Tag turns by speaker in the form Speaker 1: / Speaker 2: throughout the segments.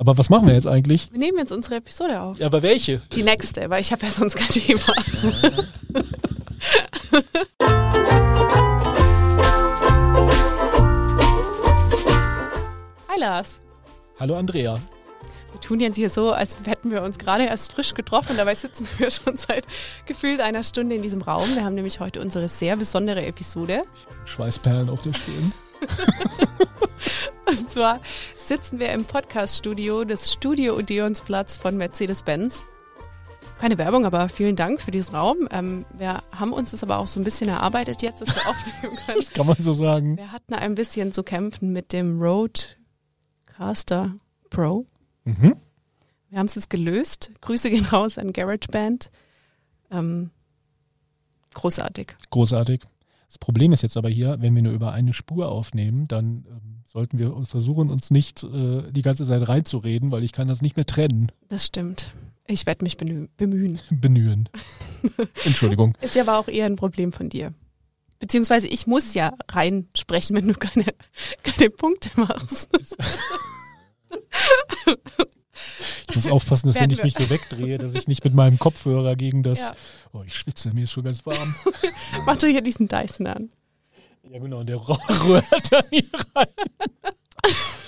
Speaker 1: Aber was machen wir jetzt eigentlich?
Speaker 2: Wir nehmen jetzt unsere Episode auf.
Speaker 1: Ja, aber welche?
Speaker 2: Die nächste, weil ich habe ja sonst kein Thema. Hi Lars.
Speaker 1: Hallo Andrea.
Speaker 2: Wir tun jetzt hier so, als hätten wir uns gerade erst frisch getroffen. Dabei sitzen wir schon seit gefühlt einer Stunde in diesem Raum. Wir haben nämlich heute unsere sehr besondere Episode.
Speaker 1: Schweißperlen auf der Stirn.
Speaker 2: Und zwar sitzen wir im Podcast-Studio des Studio Odeonsplatz von Mercedes-Benz. Keine Werbung, aber vielen Dank für diesen Raum. Ähm, wir haben uns das aber auch so ein bisschen erarbeitet jetzt, dass wir aufnehmen können.
Speaker 1: Das kann man so sagen.
Speaker 2: Wir hatten ein bisschen zu kämpfen mit dem Roadcaster Pro.
Speaker 1: Mhm.
Speaker 2: Wir haben es jetzt gelöst. Grüße gehen raus an GarageBand. Ähm, großartig.
Speaker 1: Großartig. Das Problem ist jetzt aber hier, wenn wir nur über eine Spur aufnehmen, dann ähm, sollten wir versuchen, uns nicht äh, die ganze Zeit reinzureden, weil ich kann das nicht mehr trennen.
Speaker 2: Das stimmt. Ich werde mich bemühen.
Speaker 1: Benühen. Entschuldigung.
Speaker 2: Ist ja aber auch eher ein Problem von dir. Beziehungsweise ich muss ja reinsprechen, wenn du keine, keine Punkte machst.
Speaker 1: Ich muss aufpassen, dass wenn ich mich so wegdrehe, dass ich nicht mit meinem Kopfhörer gegen das.
Speaker 2: Ja.
Speaker 1: Oh, ich schwitze, mir ist schon ganz warm.
Speaker 2: Mach doch hier diesen Dyson an.
Speaker 1: Ja, genau, der rührt da hier rein.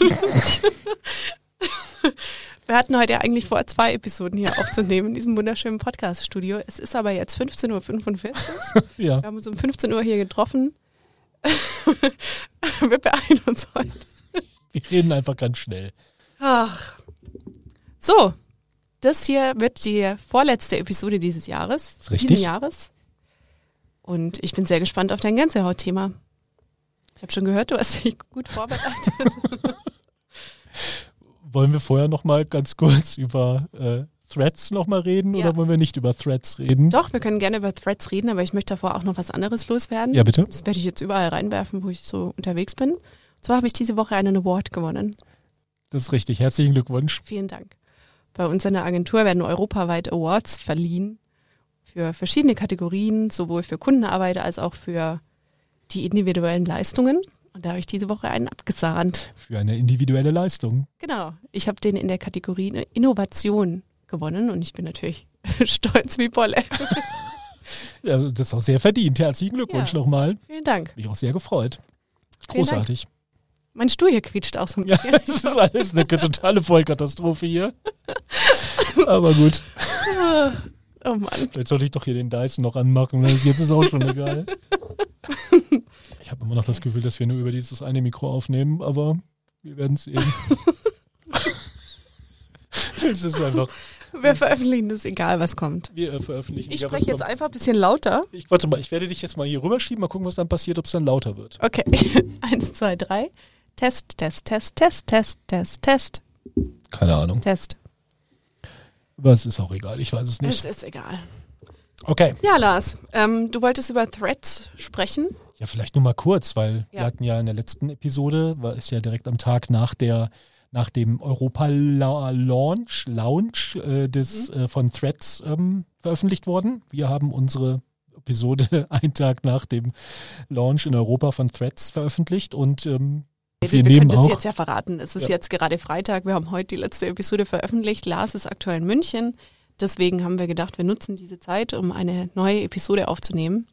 Speaker 2: Wir hatten heute ja eigentlich vor, zwei Episoden hier aufzunehmen in diesem wunderschönen Podcast-Studio. Es ist aber jetzt 15.45 Uhr.
Speaker 1: Ja,
Speaker 2: Wir haben uns um 15 Uhr hier getroffen. Wir beeilen uns heute.
Speaker 1: wir reden einfach ganz schnell.
Speaker 2: Ach. So, das hier wird die vorletzte Episode dieses Jahres.
Speaker 1: Ist richtig.
Speaker 2: Diesen Jahres. Und ich bin sehr gespannt auf dein Gänsehautthema. Ich habe schon gehört, du hast dich gut vorbereitet.
Speaker 1: Wollen wir vorher noch mal ganz kurz über äh, Threads noch mal reden
Speaker 2: Ja.
Speaker 1: oder wollen wir nicht über Threads reden?
Speaker 2: Doch, wir können gerne über Threads reden, aber ich möchte davor auch noch was anderes loswerden.
Speaker 1: Ja, bitte.
Speaker 2: Das werde ich jetzt überall reinwerfen, wo ich so unterwegs bin. Und zwar habe ich diese Woche einen Award gewonnen.
Speaker 1: Das ist richtig. Herzlichen Glückwunsch.
Speaker 2: Vielen Dank. Bei uns in der Agentur werden europaweit Awards verliehen für verschiedene Kategorien, sowohl für Kundenarbeit als auch für die individuellen Leistungen. Und da habe ich diese Woche einen abgesahnt.
Speaker 1: Für eine individuelle Leistung.
Speaker 2: Genau. Ich habe den in der Kategorie Innovation gewonnen und ich bin natürlich stolz wie Bolle.
Speaker 1: Ja, das ist auch sehr verdient. Herzlichen Glückwunsch
Speaker 2: Ja.
Speaker 1: nochmal.
Speaker 2: Vielen Dank.
Speaker 1: Bin ich auch sehr gefreut. Großartig.
Speaker 2: Mein Stuhl hier quietscht auch so ein
Speaker 1: Ja,
Speaker 2: bisschen.
Speaker 1: das ist alles eine totale Vollkatastrophe hier. Aber gut.
Speaker 2: Oh Mann.
Speaker 1: Vielleicht sollte ich doch hier den Dyson noch anmachen. weil Jetzt ist auch schon egal. Ich habe immer noch das Gefühl, dass wir nur über dieses eine Mikro aufnehmen, aber wir werden es sehen. es ist einfach,
Speaker 2: Wir veröffentlichen das, egal was kommt.
Speaker 1: wir veröffentlichen.
Speaker 2: Ich
Speaker 1: ja,
Speaker 2: spreche jetzt einfach ein bisschen lauter.
Speaker 1: Ich, warte mal, ich werde dich jetzt mal hier rüberschieben, mal gucken, was dann passiert, ob es dann lauter wird.
Speaker 2: Okay. Eins, zwei, drei. Test, Test, Test, Test, Test, Test, Test,
Speaker 1: Keine Ahnung.
Speaker 2: Test.
Speaker 1: Aber es ist auch egal, ich weiß es
Speaker 2: Es
Speaker 1: nicht.
Speaker 2: ist egal.
Speaker 1: Okay.
Speaker 2: Ja, Lars, ähm, du wolltest über Threads sprechen.
Speaker 1: Ja, vielleicht nur mal kurz, weil wir
Speaker 2: Ja.
Speaker 1: hatten ja in der letzten Episode, war ist ja direkt am Tag nach der nach dem Europa-Launch Launch, äh, des,
Speaker 2: Mhm.
Speaker 1: äh, von Threads ähm, veröffentlicht worden. Wir haben unsere Episode einen Tag nach dem Launch in Europa von Threads veröffentlicht und ähm, wir
Speaker 2: wir können das
Speaker 1: auch.
Speaker 2: jetzt ja verraten. Es ist
Speaker 1: Ja.
Speaker 2: jetzt gerade Freitag. Wir haben heute die letzte Episode veröffentlicht. Lars ist aktuell in München. Deswegen haben wir gedacht, wir nutzen diese Zeit, um eine neue Episode aufzunehmen.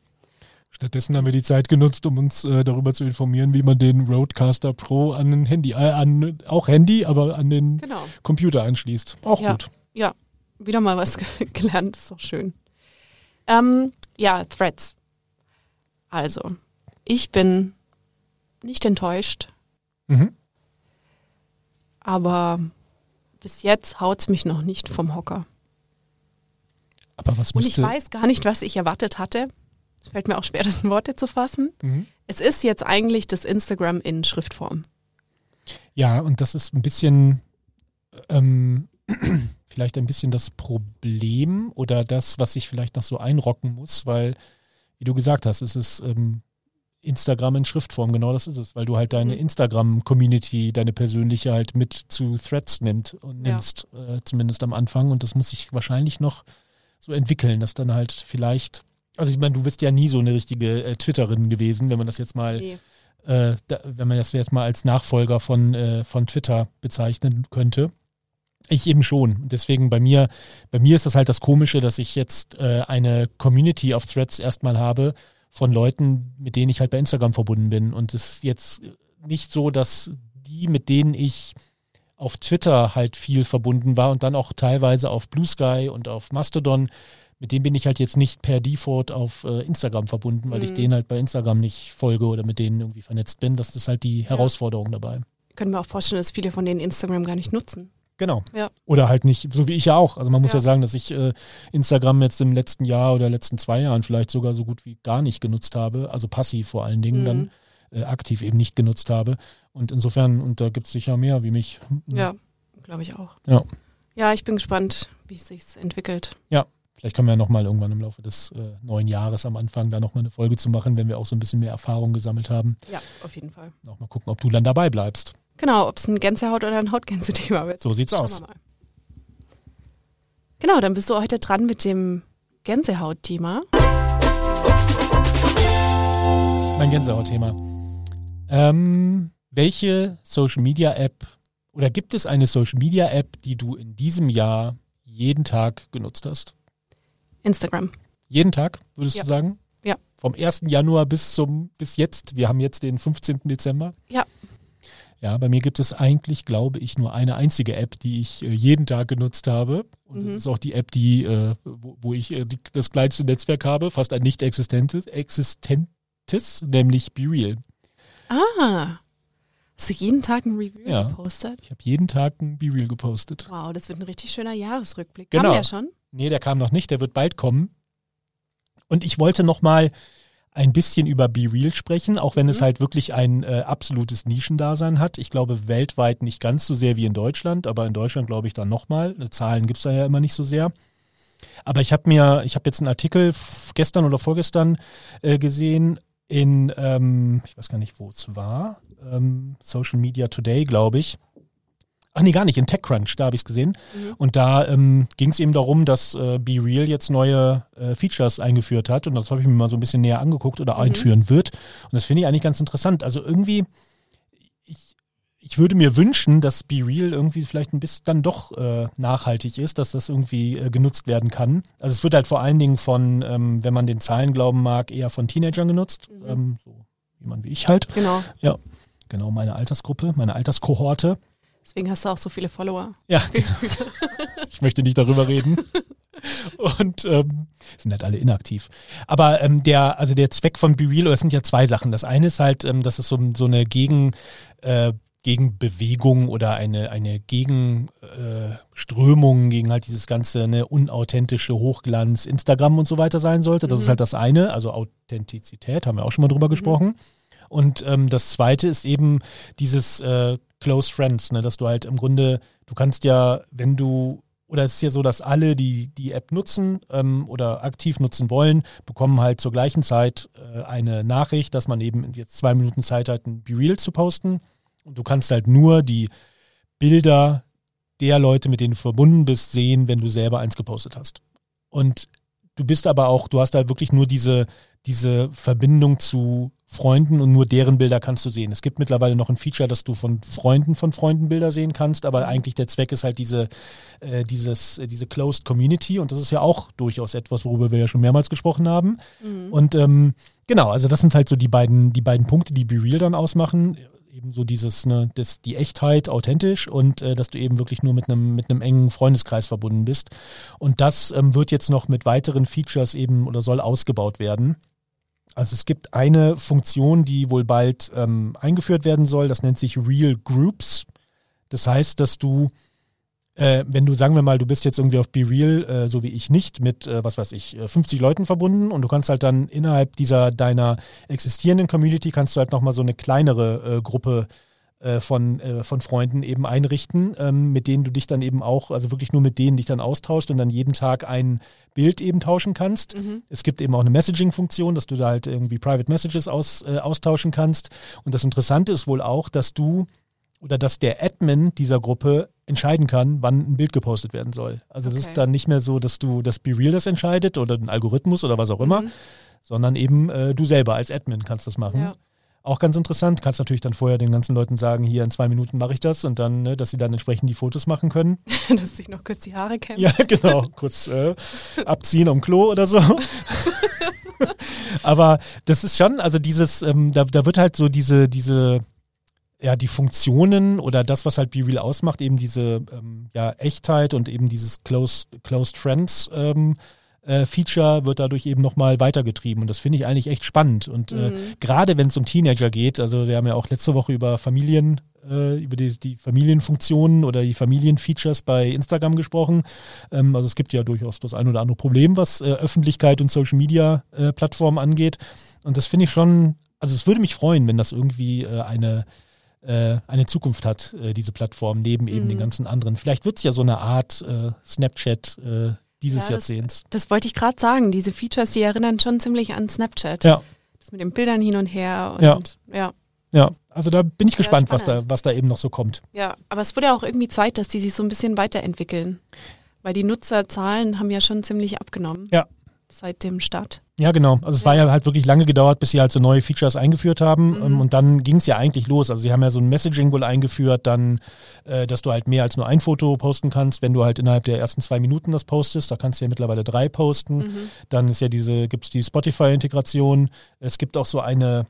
Speaker 1: Stattdessen haben wir die Zeit genutzt, um uns äh, darüber zu informieren, wie man den Roadcaster Pro an ein Handy, äh, an auch Handy, aber an den
Speaker 2: Genau.
Speaker 1: Computer anschließt. Auch
Speaker 2: Ja.
Speaker 1: gut.
Speaker 2: Ja, wieder mal was gelernt. Ist doch schön. Ähm, ja, Threads. Also, ich bin nicht enttäuscht,
Speaker 1: Mhm.
Speaker 2: aber bis jetzt haut's mich noch nicht vom Hocker.
Speaker 1: Aber was
Speaker 2: Und ich weiß gar nicht, was ich erwartet hatte. Es fällt mir auch schwer, das in Worte zu fassen.
Speaker 1: Mhm.
Speaker 2: Es ist jetzt eigentlich das Instagram in Schriftform.
Speaker 1: Ja, und das ist ein bisschen, ähm, vielleicht ein bisschen das Problem oder das, was ich vielleicht noch so einrocken muss, weil, wie du gesagt hast, es ist ähm, Instagram in Schriftform, genau das ist es, weil du halt deine
Speaker 2: Mhm.
Speaker 1: Instagram-Community, deine persönliche halt mit zu Threads nimmt und
Speaker 2: Ja.
Speaker 1: nimmst, äh, zumindest am Anfang. Und das muss sich wahrscheinlich noch so entwickeln, dass dann halt vielleicht, also ich meine, du bist ja nie so eine richtige äh, Twitterin gewesen, wenn man das jetzt mal
Speaker 2: Nee.
Speaker 1: äh, da, wenn man das jetzt mal als Nachfolger von, äh, von Twitter bezeichnen könnte. Ich eben schon. Deswegen bei mir, bei mir ist das halt das Komische, dass ich jetzt äh, eine Community auf Threads erstmal habe von Leuten, mit denen ich halt bei Instagram verbunden bin. Und es ist jetzt nicht so, dass die, mit denen ich auf Twitter halt viel verbunden war und dann auch teilweise auf Blue Sky und auf Mastodon, mit denen bin ich halt jetzt nicht per Default auf äh, Instagram verbunden, weil mhm. ich denen halt bei Instagram nicht folge oder mit denen irgendwie vernetzt bin. Das ist halt die ja. Herausforderung dabei.
Speaker 2: Können wir auch vorstellen, dass viele von denen Instagram gar nicht nutzen.
Speaker 1: Genau. Ja. Oder halt nicht, so wie ich ja auch. Also man muss ja, ja sagen, dass ich äh, Instagram jetzt im letzten Jahr oder letzten zwei Jahren vielleicht sogar so gut wie gar nicht genutzt habe. Also passiv vor allen Dingen mhm. dann äh, aktiv eben nicht genutzt habe. Und insofern, und da gibt es sicher mehr wie mich.
Speaker 2: Ja, glaube ich auch.
Speaker 1: Ja.
Speaker 2: Ja, ich bin gespannt, wie es sich entwickelt.
Speaker 1: Ja, Vielleicht können wir ja nochmal irgendwann im Laufe des äh, neuen Jahres am Anfang da nochmal eine Folge zu machen, wenn wir auch so ein bisschen mehr Erfahrung gesammelt haben.
Speaker 2: Ja, auf jeden Fall.
Speaker 1: Auch mal gucken, ob du dann dabei bleibst.
Speaker 2: Genau, ob es ein Gänsehaut oder ein Hautgänse-Thema wird.
Speaker 1: So sieht's Schauen aus.
Speaker 2: Genau, dann bist du heute dran mit dem Gänsehaut-Thema.
Speaker 1: Mein Gänsehaut-Thema. Ähm, welche Social Media App oder gibt es eine Social Media App, die du in diesem Jahr jeden Tag genutzt hast?
Speaker 2: Instagram.
Speaker 1: Jeden Tag, würdest
Speaker 2: ja.
Speaker 1: du sagen?
Speaker 2: Ja.
Speaker 1: Vom 1. Januar bis zum bis jetzt. Wir haben jetzt den 15. Dezember.
Speaker 2: Ja.
Speaker 1: Ja, bei mir gibt es eigentlich, glaube ich, nur eine einzige App, die ich äh, jeden Tag genutzt habe. Und mhm. das ist auch die App, die, äh, wo, wo, ich äh, die, das kleinste Netzwerk habe, fast ein nicht existentes, existentes, nämlich BeReal.
Speaker 2: Ah. Hast du jeden Tag ein Review
Speaker 1: ja,
Speaker 2: gepostet?
Speaker 1: Ich habe jeden Tag ein BeReal gepostet.
Speaker 2: Wow, das wird ein richtig schöner Jahresrückblick.
Speaker 1: Genau. Kam
Speaker 2: der schon?
Speaker 1: Nee, der kam noch nicht, der wird bald kommen. Und ich wollte noch mal ein bisschen über Be Real sprechen, auch wenn mhm. es halt wirklich ein äh, absolutes Nischendasein hat. Ich glaube weltweit nicht ganz so sehr wie in Deutschland, aber in Deutschland glaube ich dann nochmal. Zahlen gibt es da ja immer nicht so sehr. Aber ich habe mir, ich habe jetzt einen Artikel gestern oder vorgestern äh, gesehen in, ähm, ich weiß gar nicht, wo es war, ähm, Social Media Today, glaube ich. Ach nee, gar nicht, in TechCrunch, da habe ich es gesehen. Mhm. Und da ähm, ging es eben darum, dass äh, Be Real jetzt neue äh, Features eingeführt hat. Und das habe ich mir mal so ein bisschen näher angeguckt oder mhm. einführen wird. Und das finde ich eigentlich ganz interessant. Also irgendwie, ich, ich würde mir wünschen, dass Be Real irgendwie vielleicht ein bisschen dann doch äh, nachhaltig ist, dass das irgendwie äh, genutzt werden kann. Also es wird halt vor allen Dingen von, ähm, wenn man den Zahlen glauben mag, eher von Teenagern genutzt. Mhm. Ähm, so wie man wie ich halt.
Speaker 2: Genau.
Speaker 1: Ja. Genau, meine Altersgruppe, meine Alterskohorte.
Speaker 2: Deswegen hast du auch so viele Follower.
Speaker 1: Ja, genau. ich möchte nicht darüber reden. Und ähm, sind halt alle inaktiv. Aber ähm, der, also der Zweck von BeReal, das sind ja zwei Sachen. Das eine ist halt, ähm, dass es so, so eine Gegen, äh, Gegenbewegung oder eine, eine Gegenströmung äh, gegen halt dieses ganze ne, unauthentische Hochglanz, Instagram und so weiter sein sollte. Das mhm. ist halt das eine, also Authentizität, haben wir auch schon mal drüber mhm. gesprochen. Und ähm, das zweite ist eben dieses äh, Close Friends, ne, dass du halt im Grunde, du kannst ja, wenn du, oder es ist ja so, dass alle, die die App nutzen ähm, oder aktiv nutzen wollen, bekommen halt zur gleichen Zeit äh, eine Nachricht, dass man eben jetzt zwei Minuten Zeit hat, ein Be-Real zu posten. Und du kannst halt nur die Bilder der Leute, mit denen du verbunden bist, sehen, wenn du selber eins gepostet hast. Und du bist aber auch, du hast halt wirklich nur diese, diese Verbindung zu Freunden und nur deren Bilder kannst du sehen. Es gibt mittlerweile noch ein Feature, dass du von Freunden von Freunden Bilder sehen kannst, aber eigentlich der Zweck ist halt diese, äh, dieses, äh, diese Closed Community und das ist ja auch durchaus etwas, worüber wir ja schon mehrmals gesprochen haben. Mhm. Und ähm, genau, also das sind halt so die beiden, die beiden Punkte, die Be Real dann ausmachen. Eben so dieses, ne, das, die Echtheit authentisch und äh, dass du eben wirklich nur mit einem, mit einem engen Freundeskreis verbunden bist. Und das ähm, wird jetzt noch mit weiteren Features eben oder soll ausgebaut werden. Also es gibt eine Funktion, die wohl bald ähm, eingeführt werden soll, das nennt sich Real Groups. Das heißt, dass du, äh, wenn du, sagen wir mal, du bist jetzt irgendwie auf BeReal, äh, so wie ich nicht, mit, äh, was weiß ich, 50 äh, Leuten verbunden und du kannst halt dann innerhalb dieser, deiner existierenden Community, kannst du halt nochmal so eine kleinere äh, Gruppe äh, von, von Freunden eben einrichten, ähm, mit denen du dich dann eben auch, also wirklich nur mit denen dich dann austauschst und dann jeden Tag ein Bild eben tauschen kannst. Mhm. Es gibt eben auch eine Messaging-Funktion, dass du da halt irgendwie Private Messages aus, austauschen kannst. Und das Interessante ist wohl auch, dass du oder dass der Admin dieser Gruppe entscheiden kann, wann ein Bild gepostet werden soll. Also okay. das ist dann nicht mehr so, dass du das BeReal das entscheidet oder ein Algorithmus oder was auch immer, mhm. sondern eben äh, du selber als Admin kannst das machen. Ja. Auch ganz interessant. Kannst natürlich dann vorher den ganzen Leuten sagen, hier in zwei Minuten mache ich das und dann, ne, dass sie dann entsprechend die Fotos machen können.
Speaker 2: Dass sich noch kurz die Haare kämmen.
Speaker 1: Ja, genau. Kurz äh, abziehen am Klo oder so. Aber das ist schon, also dieses, ähm, da, da wird halt so diese, diese, ja, die Funktionen oder das, was halt BeReal ausmacht, eben diese ähm, ja, Echtheit und eben dieses Closed, Closed Friends ähm, äh, Feature wird dadurch eben nochmal weitergetrieben. Und das finde ich eigentlich echt spannend. Und äh,
Speaker 2: Mhm.
Speaker 1: gerade wenn es um Teenager geht, also wir haben ja auch letzte Woche über Familien, äh, über die, die Familienfunktionen oder die Familienfeatures bei Instagram gesprochen. Ähm, also es gibt ja durchaus das ein oder andere Problem, was äh, Öffentlichkeit und Social Media äh, Plattformen angeht. Und das finde ich schon, also es würde mich freuen, wenn das irgendwie äh, eine eine Zukunft hat, äh, diese Plattform, neben eben
Speaker 2: Mhm.
Speaker 1: den ganzen anderen. Vielleicht wird es ja so eine Art äh, Snapchat äh, dieses
Speaker 2: Ja, das-
Speaker 1: Jahrzehnts.
Speaker 2: Das wollte ich gerade sagen. Diese Features, die erinnern schon ziemlich an Snapchat.
Speaker 1: Ja.
Speaker 2: Das mit den Bildern hin und her und
Speaker 1: Ja.
Speaker 2: ja.
Speaker 1: Ja, also da bin ich
Speaker 2: Ja,
Speaker 1: gespannt, was da, was da eben noch so kommt.
Speaker 2: Ja, aber es wurde ja auch irgendwie Zeit, dass die sich so ein bisschen weiterentwickeln. Weil die Nutzerzahlen haben ja schon ziemlich abgenommen.
Speaker 1: Ja.
Speaker 2: Seit dem Start.
Speaker 1: Ja, genau. Also es
Speaker 2: Ja.
Speaker 1: war ja halt wirklich lange gedauert, bis sie halt so neue Features eingeführt haben.
Speaker 2: Mhm.
Speaker 1: Ähm, Und dann ging es ja eigentlich los. Also sie haben ja so ein Messaging wohl eingeführt, dann, äh, dass du halt mehr als nur ein Foto posten kannst, wenn du halt innerhalb der ersten zwei Minuten das postest. Da kannst du ja mittlerweile drei posten.
Speaker 2: Mhm.
Speaker 1: Dann ist ja diese, gibt es die Spotify-Integration. Es gibt auch so eine,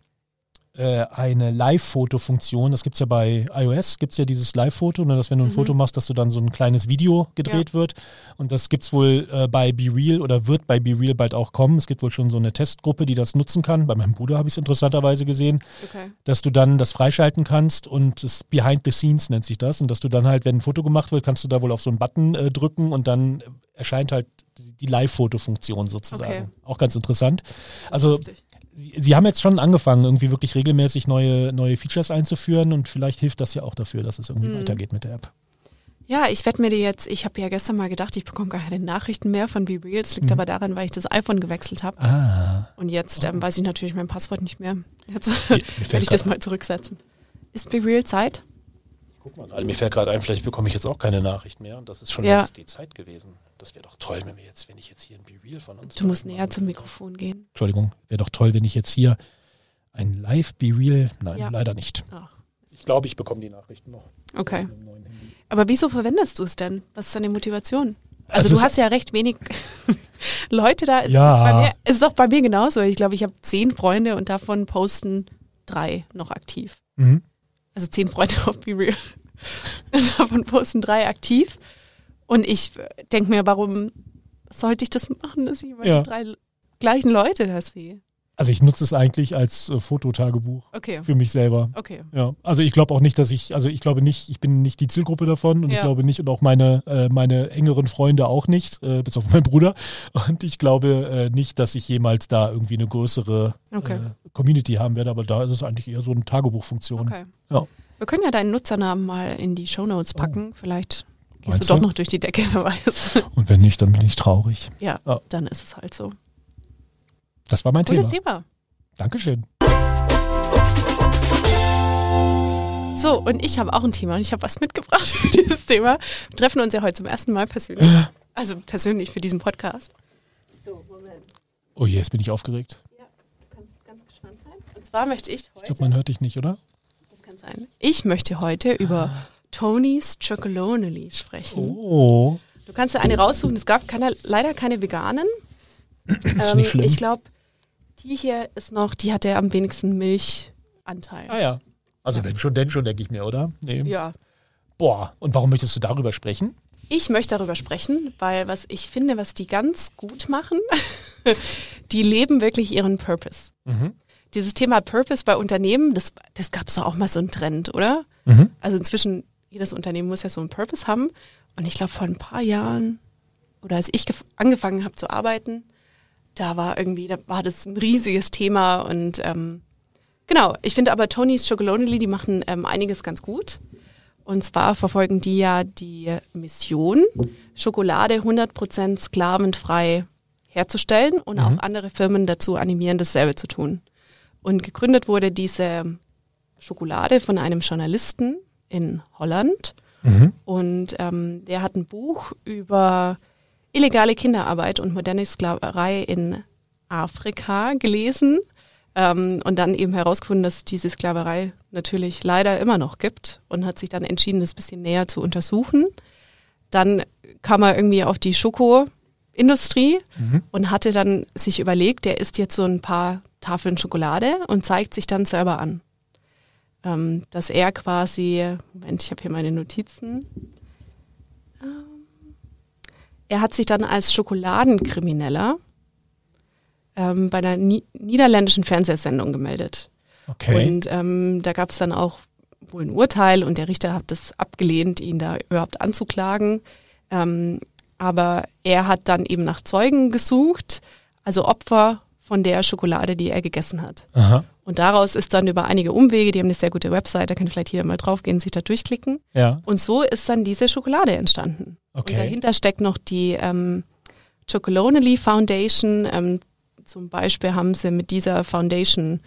Speaker 1: äh, eine Live-Foto-Funktion. Das gibt es ja bei iOS, gibt es ja dieses Live-Foto, ne, dass wenn du ein
Speaker 2: Mhm.
Speaker 1: Foto machst, dass du dann so ein kleines Video gedreht wird. Und das gibt es wohl äh, bei BeReal oder wird bei BeReal bald auch kommen. Es gibt wohl schon so eine Testgruppe, die das nutzen kann. Bei meinem Bruder habe ich es interessanterweise gesehen,
Speaker 2: Okay.
Speaker 1: dass du dann das freischalten kannst und das Behind the Scenes nennt sich das. Und dass du dann halt, wenn ein Foto gemacht wird, kannst du da wohl auf so einen Button äh, drücken und dann erscheint halt die Live-Foto-Funktion sozusagen.
Speaker 2: Okay.
Speaker 1: Auch ganz interessant. Also
Speaker 2: lustig.
Speaker 1: Sie haben jetzt schon angefangen, irgendwie wirklich regelmäßig neue, neue Features einzuführen und vielleicht hilft das ja auch dafür, dass es irgendwie
Speaker 2: Mhm.
Speaker 1: weitergeht mit der App.
Speaker 2: Ja, ich werde mir die jetzt, ich habe ja gestern mal gedacht, ich bekomme gar keine Nachrichten mehr von BeReal. Es liegt
Speaker 1: Mhm.
Speaker 2: aber daran, weil ich das iPhone gewechselt habe.
Speaker 1: Ah.
Speaker 2: Und jetzt ähm, weiß ich natürlich mein Passwort nicht mehr. Jetzt werde ich das mal zurücksetzen. Ist BeReal Zeit?
Speaker 1: Guck mal, gerade, mir fällt gerade ein, vielleicht bekomme ich jetzt auch keine Nachricht mehr und das ist schon
Speaker 2: Ja.
Speaker 1: die Zeit gewesen. Das wäre doch toll, wenn wir jetzt, wenn ich jetzt hier ein Be Real von uns.
Speaker 2: Du musst
Speaker 1: machen
Speaker 2: näher
Speaker 1: würde.
Speaker 2: zum Mikrofon gehen.
Speaker 1: Entschuldigung, wäre doch toll, wenn ich jetzt hier ein Live Be Real. Nein,
Speaker 2: Ja.
Speaker 1: leider nicht.
Speaker 2: Ach,
Speaker 1: Ich glaube, ich bekomme die Nachrichten noch.
Speaker 2: okay. Aber wieso verwendest du es denn? Was ist deine Motivation? Also,
Speaker 1: Also
Speaker 2: du hast ja recht wenig Leute da. Es
Speaker 1: Ja.
Speaker 2: ist, mir, ist doch bei mir genauso. Ich glaube, ich habe zehn Freunde und davon posten drei noch aktiv.
Speaker 1: Mhm.
Speaker 2: Also zehn Freunde auf BeReal. Und davon posten drei aktiv. Und ich denke mir, warum sollte ich das machen, dass ich immer
Speaker 1: Ja.
Speaker 2: die drei gleichen Leute da sehe?
Speaker 1: Also ich nutze es eigentlich als äh, Fototagebuch
Speaker 2: Okay,
Speaker 1: für mich selber.
Speaker 2: okay.
Speaker 1: Ja, also ich glaube auch nicht, dass ich, also ich glaube nicht, ich bin nicht die Zielgruppe davon und ich
Speaker 2: Ja.
Speaker 1: glaube nicht und auch meine, äh, meine engeren Freunde auch nicht, äh, bis auf meinen Bruder. Und ich glaube äh, nicht, dass ich jemals da irgendwie eine größere
Speaker 2: Okay.
Speaker 1: Community haben werde, aber da ist es eigentlich eher so eine Tagebuchfunktion.
Speaker 2: Okay.
Speaker 1: Ja.
Speaker 2: Wir können ja deinen Nutzernamen mal in die Shownotes packen. Vielleicht gehst
Speaker 1: Oh. Meinst
Speaker 2: du doch
Speaker 1: du?
Speaker 2: noch durch die Decke, wer weiß.
Speaker 1: Und wenn nicht, dann bin ich traurig.
Speaker 2: ja,
Speaker 1: Ja.
Speaker 2: dann ist es halt so.
Speaker 1: Das war mein
Speaker 2: Cooles
Speaker 1: Thema.
Speaker 2: Thema.
Speaker 1: Dankeschön.
Speaker 2: So, und ich habe auch ein Thema und ich habe was mitgebracht für dieses Thema. Wir treffen uns ja heute zum ersten Mal persönlich. Also persönlich für diesen Podcast. So, Moment.
Speaker 1: Oh je, jetzt bin ich aufgeregt.
Speaker 2: Ja, du kannst ganz gespannt sein. Und zwar möchte ich
Speaker 1: Ich
Speaker 2: heute,
Speaker 1: glaube, man hört dich nicht, oder?
Speaker 2: das kann sein, ich möchte heute über Tony's Chocolonely sprechen.
Speaker 1: Oh.
Speaker 2: Du kannst dir eine raussuchen. Es gab keine, leider keine veganen.
Speaker 1: Ist nicht schlimm.
Speaker 2: ich glaube, die hier ist noch, die hatte am wenigsten Milchanteil.
Speaker 1: Ah ja. Also wenn schon, denn schon, denke ich mir, oder? Nee.
Speaker 2: Ja.
Speaker 1: Boah, und warum möchtest du darüber sprechen?
Speaker 2: Ich möchte darüber sprechen, weil was ich finde, was die ganz gut machen, die leben wirklich ihren Purpose.
Speaker 1: Mhm.
Speaker 2: Dieses Thema Purpose bei Unternehmen, das, das gab es doch auch mal so einen Trend, oder?
Speaker 1: Mhm.
Speaker 2: Also inzwischen, jedes Unternehmen muss ja so einen Purpose haben. Und ich glaube, vor ein paar Jahren, oder als ich gef- angefangen habe zu arbeiten, da war irgendwie, da war das ein riesiges Thema. Und ähm, genau, ich finde aber Tony's Chocolonely, die machen ähm, einiges ganz gut. Und zwar verfolgen die ja die Mission, Schokolade 100% sklavenfrei herzustellen und auch andere Firmen dazu animieren, dasselbe zu tun. Und gegründet wurde diese Schokolade von einem Journalisten in Holland.
Speaker 1: Mhm.
Speaker 2: Und ähm, der hat ein Buch über illegale Kinderarbeit und moderne Sklaverei in Afrika gelesen. Ähm, und dann eben herausgefunden, dass es diese Sklaverei natürlich leider immer noch gibt und hat sich dann entschieden, das ein bisschen näher zu untersuchen. Dann kam er irgendwie auf die Schokoindustrie
Speaker 1: Mhm.
Speaker 2: und hatte dann sich überlegt, er isst jetzt so ein paar Tafeln Schokolade und zeigt sich dann selber an. Ähm, dass er quasi, Moment, ich habe hier meine Notizen. Ähm, Er hat sich dann als Schokoladenkrimineller ähm, bei einer ni niederländischen Fernsehsendung gemeldet.
Speaker 1: Okay.
Speaker 2: Und ähm, da gab es dann auch wohl ein Urteil und der Richter hat das abgelehnt, ihn da überhaupt anzuklagen. Ähm, aber er hat dann eben nach Zeugen gesucht, also Opfer von der Schokolade, die er gegessen hat.
Speaker 1: Aha.
Speaker 2: Und daraus ist dann über einige Umwege, die haben eine sehr gute Website, da kann vielleicht jeder mal draufgehen, sich da durchklicken.
Speaker 1: Ja.
Speaker 2: Und so ist dann diese Schokolade entstanden.
Speaker 1: Okay.
Speaker 2: Und dahinter steckt noch die ähm, Chocolonely Foundation. Ähm, zum Beispiel haben sie mit dieser Foundation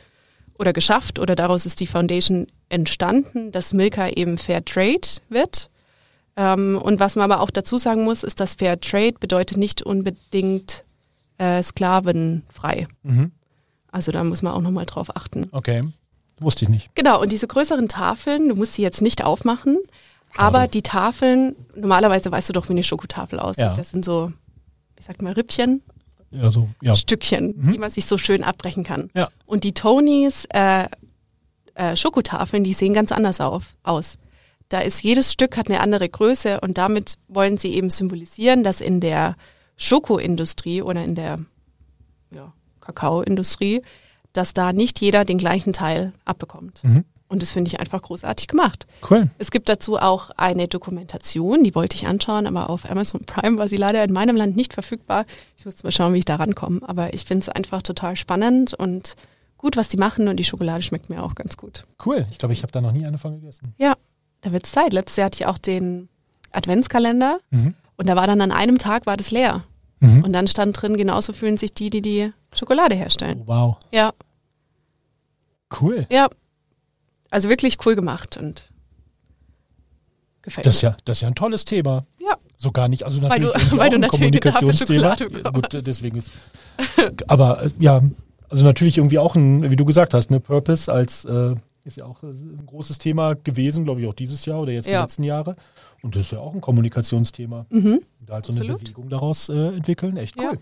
Speaker 2: oder geschafft oder daraus ist die Foundation entstanden, dass Milka eben Fair Trade wird. Ähm, und was man aber auch dazu sagen muss, ist, dass Fair Trade bedeutet nicht unbedingt äh, sklavenfrei.
Speaker 1: Mhm.
Speaker 2: Also da muss man auch nochmal drauf achten.
Speaker 1: Okay. Wusste ich nicht.
Speaker 2: Genau, und diese größeren Tafeln, du musst sie jetzt nicht aufmachen, aber die Tafeln, normalerweise weißt du doch, wie eine Schokotafel aussieht.
Speaker 1: Ja.
Speaker 2: Das sind so, wie sagt man, Rippchen,
Speaker 1: Also, ja.
Speaker 2: Stückchen,
Speaker 1: Mhm.
Speaker 2: die man sich so schön abbrechen kann.
Speaker 1: Ja.
Speaker 2: Und die Tonys äh, äh, Schokotafeln, die sehen ganz anders auf, aus. Da ist jedes Stück hat eine andere Größe und damit wollen sie eben symbolisieren, dass in der Schokoindustrie oder in der ja, Kakaoindustrie, dass da nicht jeder den gleichen Teil abbekommt.
Speaker 1: Mhm.
Speaker 2: Und das finde ich einfach großartig gemacht.
Speaker 1: Cool.
Speaker 2: Es gibt dazu auch eine Dokumentation, die wollte ich anschauen, aber auf Amazon Prime war sie leider in meinem Land nicht verfügbar. Ich muss mal schauen, wie ich da rankomme. Aber ich finde es einfach total spannend und gut, was die machen und die Schokolade schmeckt mir auch ganz gut.
Speaker 1: Cool. Ich glaube, ich habe da noch nie eine von gegessen.
Speaker 2: Ja, da wird's Zeit. Letztes Jahr hatte ich auch den Adventskalender
Speaker 1: Mhm.
Speaker 2: und da war dann an einem Tag war das leer.
Speaker 1: Mhm.
Speaker 2: Und dann stand drin, genauso fühlen sich die, die die Schokolade herstellen.
Speaker 1: Oh, wow.
Speaker 2: Ja,
Speaker 1: Cool.
Speaker 2: ja. Also wirklich cool gemacht und gefällt
Speaker 1: Das ist
Speaker 2: mir.
Speaker 1: ja, das ist ja ein tolles Thema.
Speaker 2: Ja.
Speaker 1: So gar nicht. Also
Speaker 2: Weil du-
Speaker 1: natürlich
Speaker 2: weil
Speaker 1: auch
Speaker 2: du natürlich
Speaker 1: Kommunikationsthema. Gut, deswegen ist. Aber äh, ja, also natürlich irgendwie auch ein, wie du gesagt hast, eine Purpose als äh, ist ja auch äh, ein großes Thema gewesen, glaube ich, auch dieses Jahr oder jetzt die
Speaker 2: Ja.
Speaker 1: letzten Jahre. Und das ist ja auch ein Kommunikationsthema.
Speaker 2: Mhm.
Speaker 1: Da halt so eine
Speaker 2: Absolut.
Speaker 1: Bewegung daraus äh, entwickeln. Echt cool.
Speaker 2: Ja.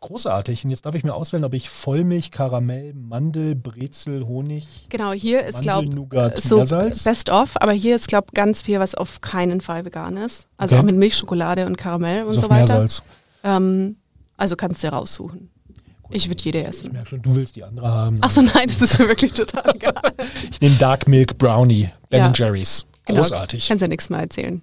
Speaker 1: Großartig. Und jetzt darf ich mir auswählen, ob ich Vollmilch, Karamell, Mandel, Brezel, Honig,
Speaker 2: Genau, hier ist, glaube
Speaker 1: Nougat,
Speaker 2: so best of, aber hier ist, glaube ganz viel, was auf keinen Fall vegan ist. Also
Speaker 1: Okay.
Speaker 2: auch mit Milchschokolade und Karamell und
Speaker 1: Also
Speaker 2: so weiter. Ähm, also kannst du raussuchen. Ich würde jede
Speaker 1: Ich
Speaker 2: essen.
Speaker 1: merke schon, du willst die andere haben.
Speaker 2: Achso, nein, das ist mir wirklich total egal.
Speaker 1: Ich nehme Dark Milk Brownie, Ben
Speaker 2: Ja.
Speaker 1: Jerry's.
Speaker 2: Genau.
Speaker 1: Großartig.
Speaker 2: Kannst ja nichts mehr erzählen.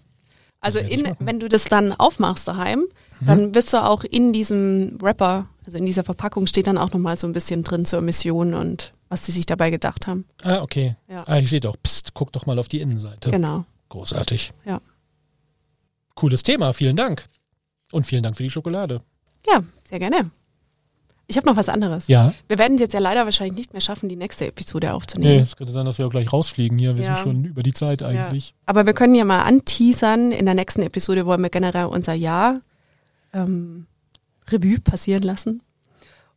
Speaker 2: Also
Speaker 1: ich
Speaker 2: in.
Speaker 1: Mhm.
Speaker 2: wenn du das dann aufmachst daheim, dann wirst du auch in diesem Wrapper, also in dieser Verpackung steht dann auch nochmal so ein bisschen drin zur Mission und was die sich dabei gedacht haben.
Speaker 1: Ah, okay.
Speaker 2: Ja.
Speaker 1: Ah, hier steht auch, pst, guck doch mal auf die Innenseite.
Speaker 2: Genau.
Speaker 1: Großartig.
Speaker 2: Ja.
Speaker 1: Cooles Thema, vielen Dank. Und vielen Dank für die Schokolade.
Speaker 2: Ja, sehr gerne. Ich habe noch was anderes.
Speaker 1: Ja.
Speaker 2: Wir werden es jetzt ja leider wahrscheinlich nicht mehr schaffen, die nächste Episode
Speaker 1: Nee,
Speaker 2: aufzunehmen.
Speaker 1: es könnte sein, dass wir auch gleich rausfliegen hier. Wir
Speaker 2: Ja.
Speaker 1: sind schon über die Zeit eigentlich.
Speaker 2: Aber wir können ja mal anteasern. In der nächsten Episode wollen wir generell unser Jahr ähm, Revue passieren lassen.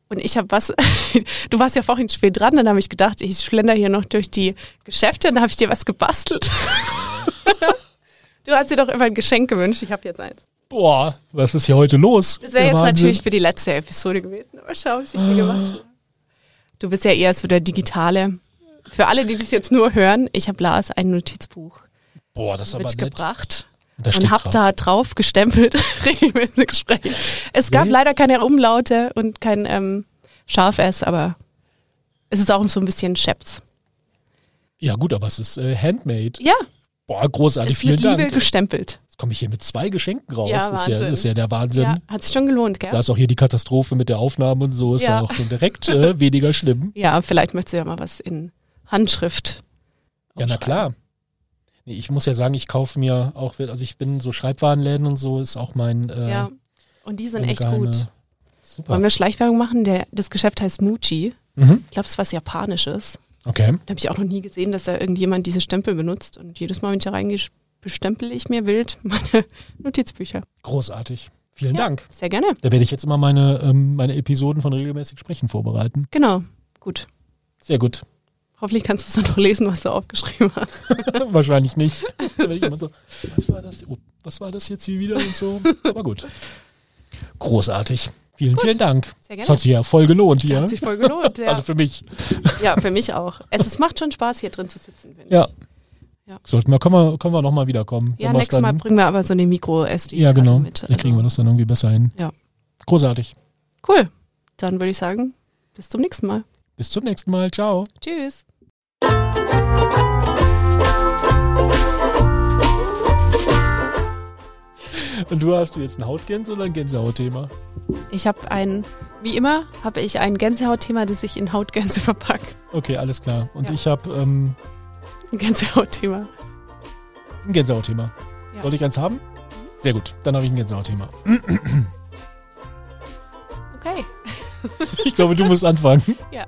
Speaker 2: Und ich habe was, du warst ja vorhin spät dran, dann habe ich gedacht, ich schlender hier noch durch die Geschäfte, dann habe ich dir was gebastelt. du hast dir doch immer ein Geschenk gewünscht, ich habe jetzt eins.
Speaker 1: Boah, was ist hier heute los?
Speaker 2: Das wäre jetzt
Speaker 1: Wahnsinn.
Speaker 2: natürlich für die letzte Episode gewesen, aber schau, was ich dir gebastelt habe. Du bist ja eher so der Digitale. Für alle, die das jetzt nur hören, ich habe Lars ein Notizbuch
Speaker 1: Boah, das ist
Speaker 2: mitgebracht.
Speaker 1: Und
Speaker 2: und hab
Speaker 1: drauf.
Speaker 2: da drauf gestempelt, regelmäßig sprechen. Es gab
Speaker 1: Okay.
Speaker 2: leider keine Umlaute und kein ähm, Scharf S, aber es ist auch so ein bisschen Scheps.
Speaker 1: Ja gut, aber es ist äh, handmade.
Speaker 2: Ja,
Speaker 1: Boah, großartig,
Speaker 2: ist
Speaker 1: vielen
Speaker 2: mit Liebe
Speaker 1: Dank.
Speaker 2: gestempelt.
Speaker 1: Jetzt komme ich hier mit zwei Geschenken raus.
Speaker 2: Ja,
Speaker 1: ist, ja, ist ja der Wahnsinn.
Speaker 2: Ja, hat sich schon gelohnt, gell?
Speaker 1: Da ist auch hier die Katastrophe mit der Aufnahme und so, ist
Speaker 2: Ja.
Speaker 1: da auch schon direkt äh, weniger schlimm.
Speaker 2: Ja, vielleicht möchtest du ja mal was in Handschrift.
Speaker 1: Ja, na klar. Nee, ich muss ja sagen, ich kaufe mir auch, also ich bin so Schreibwarenläden und so, ist auch mein. Äh,
Speaker 2: Ja, und die sind echt gut.
Speaker 1: Super.
Speaker 2: Wollen wir Schleichwerbung machen? Der, das Geschäft heißt Muji.
Speaker 1: Mhm.
Speaker 2: Ich glaube, es ist was Japanisches.
Speaker 1: Okay.
Speaker 2: Da habe ich auch noch nie gesehen, dass da irgendjemand diese Stempel benutzt. Und jedes Mal, wenn ich da reingehe, bestempel ich mir wild meine Notizbücher.
Speaker 1: Großartig. Vielen
Speaker 2: Ja.
Speaker 1: Dank.
Speaker 2: Sehr gerne.
Speaker 1: Da werde ich jetzt immer meine, ähm, meine Episoden von regelmäßig sprechen vorbereiten.
Speaker 2: Genau. Gut.
Speaker 1: Sehr gut.
Speaker 2: Hoffentlich kannst du es dann noch lesen, was du aufgeschrieben hast.
Speaker 1: Wahrscheinlich nicht. Da werde ich immer so, was war das? Oh, was war das jetzt hier wieder und so? Aber gut. Großartig. Vielen, vielen Dank.
Speaker 2: Sehr
Speaker 1: Das
Speaker 2: gerne.
Speaker 1: hat sich ja voll gelohnt hier.
Speaker 2: Hat sich voll gelohnt. Ja,
Speaker 1: Also für mich.
Speaker 2: ja für mich auch. Es, es macht schon Spaß, hier drin zu sitzen. finde
Speaker 1: Ja.
Speaker 2: Ich. Ja.
Speaker 1: Sollten wir, können wir, können wir nochmal wiederkommen.
Speaker 2: Ja, nächstes Mal bringen wir aber so eine Micro-SD
Speaker 1: Ja, genau.
Speaker 2: mit.
Speaker 1: Dann kriegen wir das dann irgendwie besser hin.
Speaker 2: Ja.
Speaker 1: Großartig.
Speaker 2: Cool. Dann würde ich sagen, bis zum nächsten Mal.
Speaker 1: Bis zum nächsten Mal. Ciao.
Speaker 2: Tschüss.
Speaker 1: Und du hast du jetzt ein Hautgänse oder ein Gänsehautthema?
Speaker 2: Ich habe ein, wie immer, habe ich ein Gänsehautthema, das ich in Hautgänse verpacke.
Speaker 1: Okay, alles klar. Und
Speaker 2: Ja.
Speaker 1: ich habe ähm,
Speaker 2: Ein Gänsehautthema.
Speaker 1: ein Gänsehautthema.
Speaker 2: Ja.
Speaker 1: Soll ich eins haben? Sehr gut. Dann habe ich ein Gänsehautthema.
Speaker 2: Okay.
Speaker 1: Ich glaube, du musst anfangen.
Speaker 2: Ja.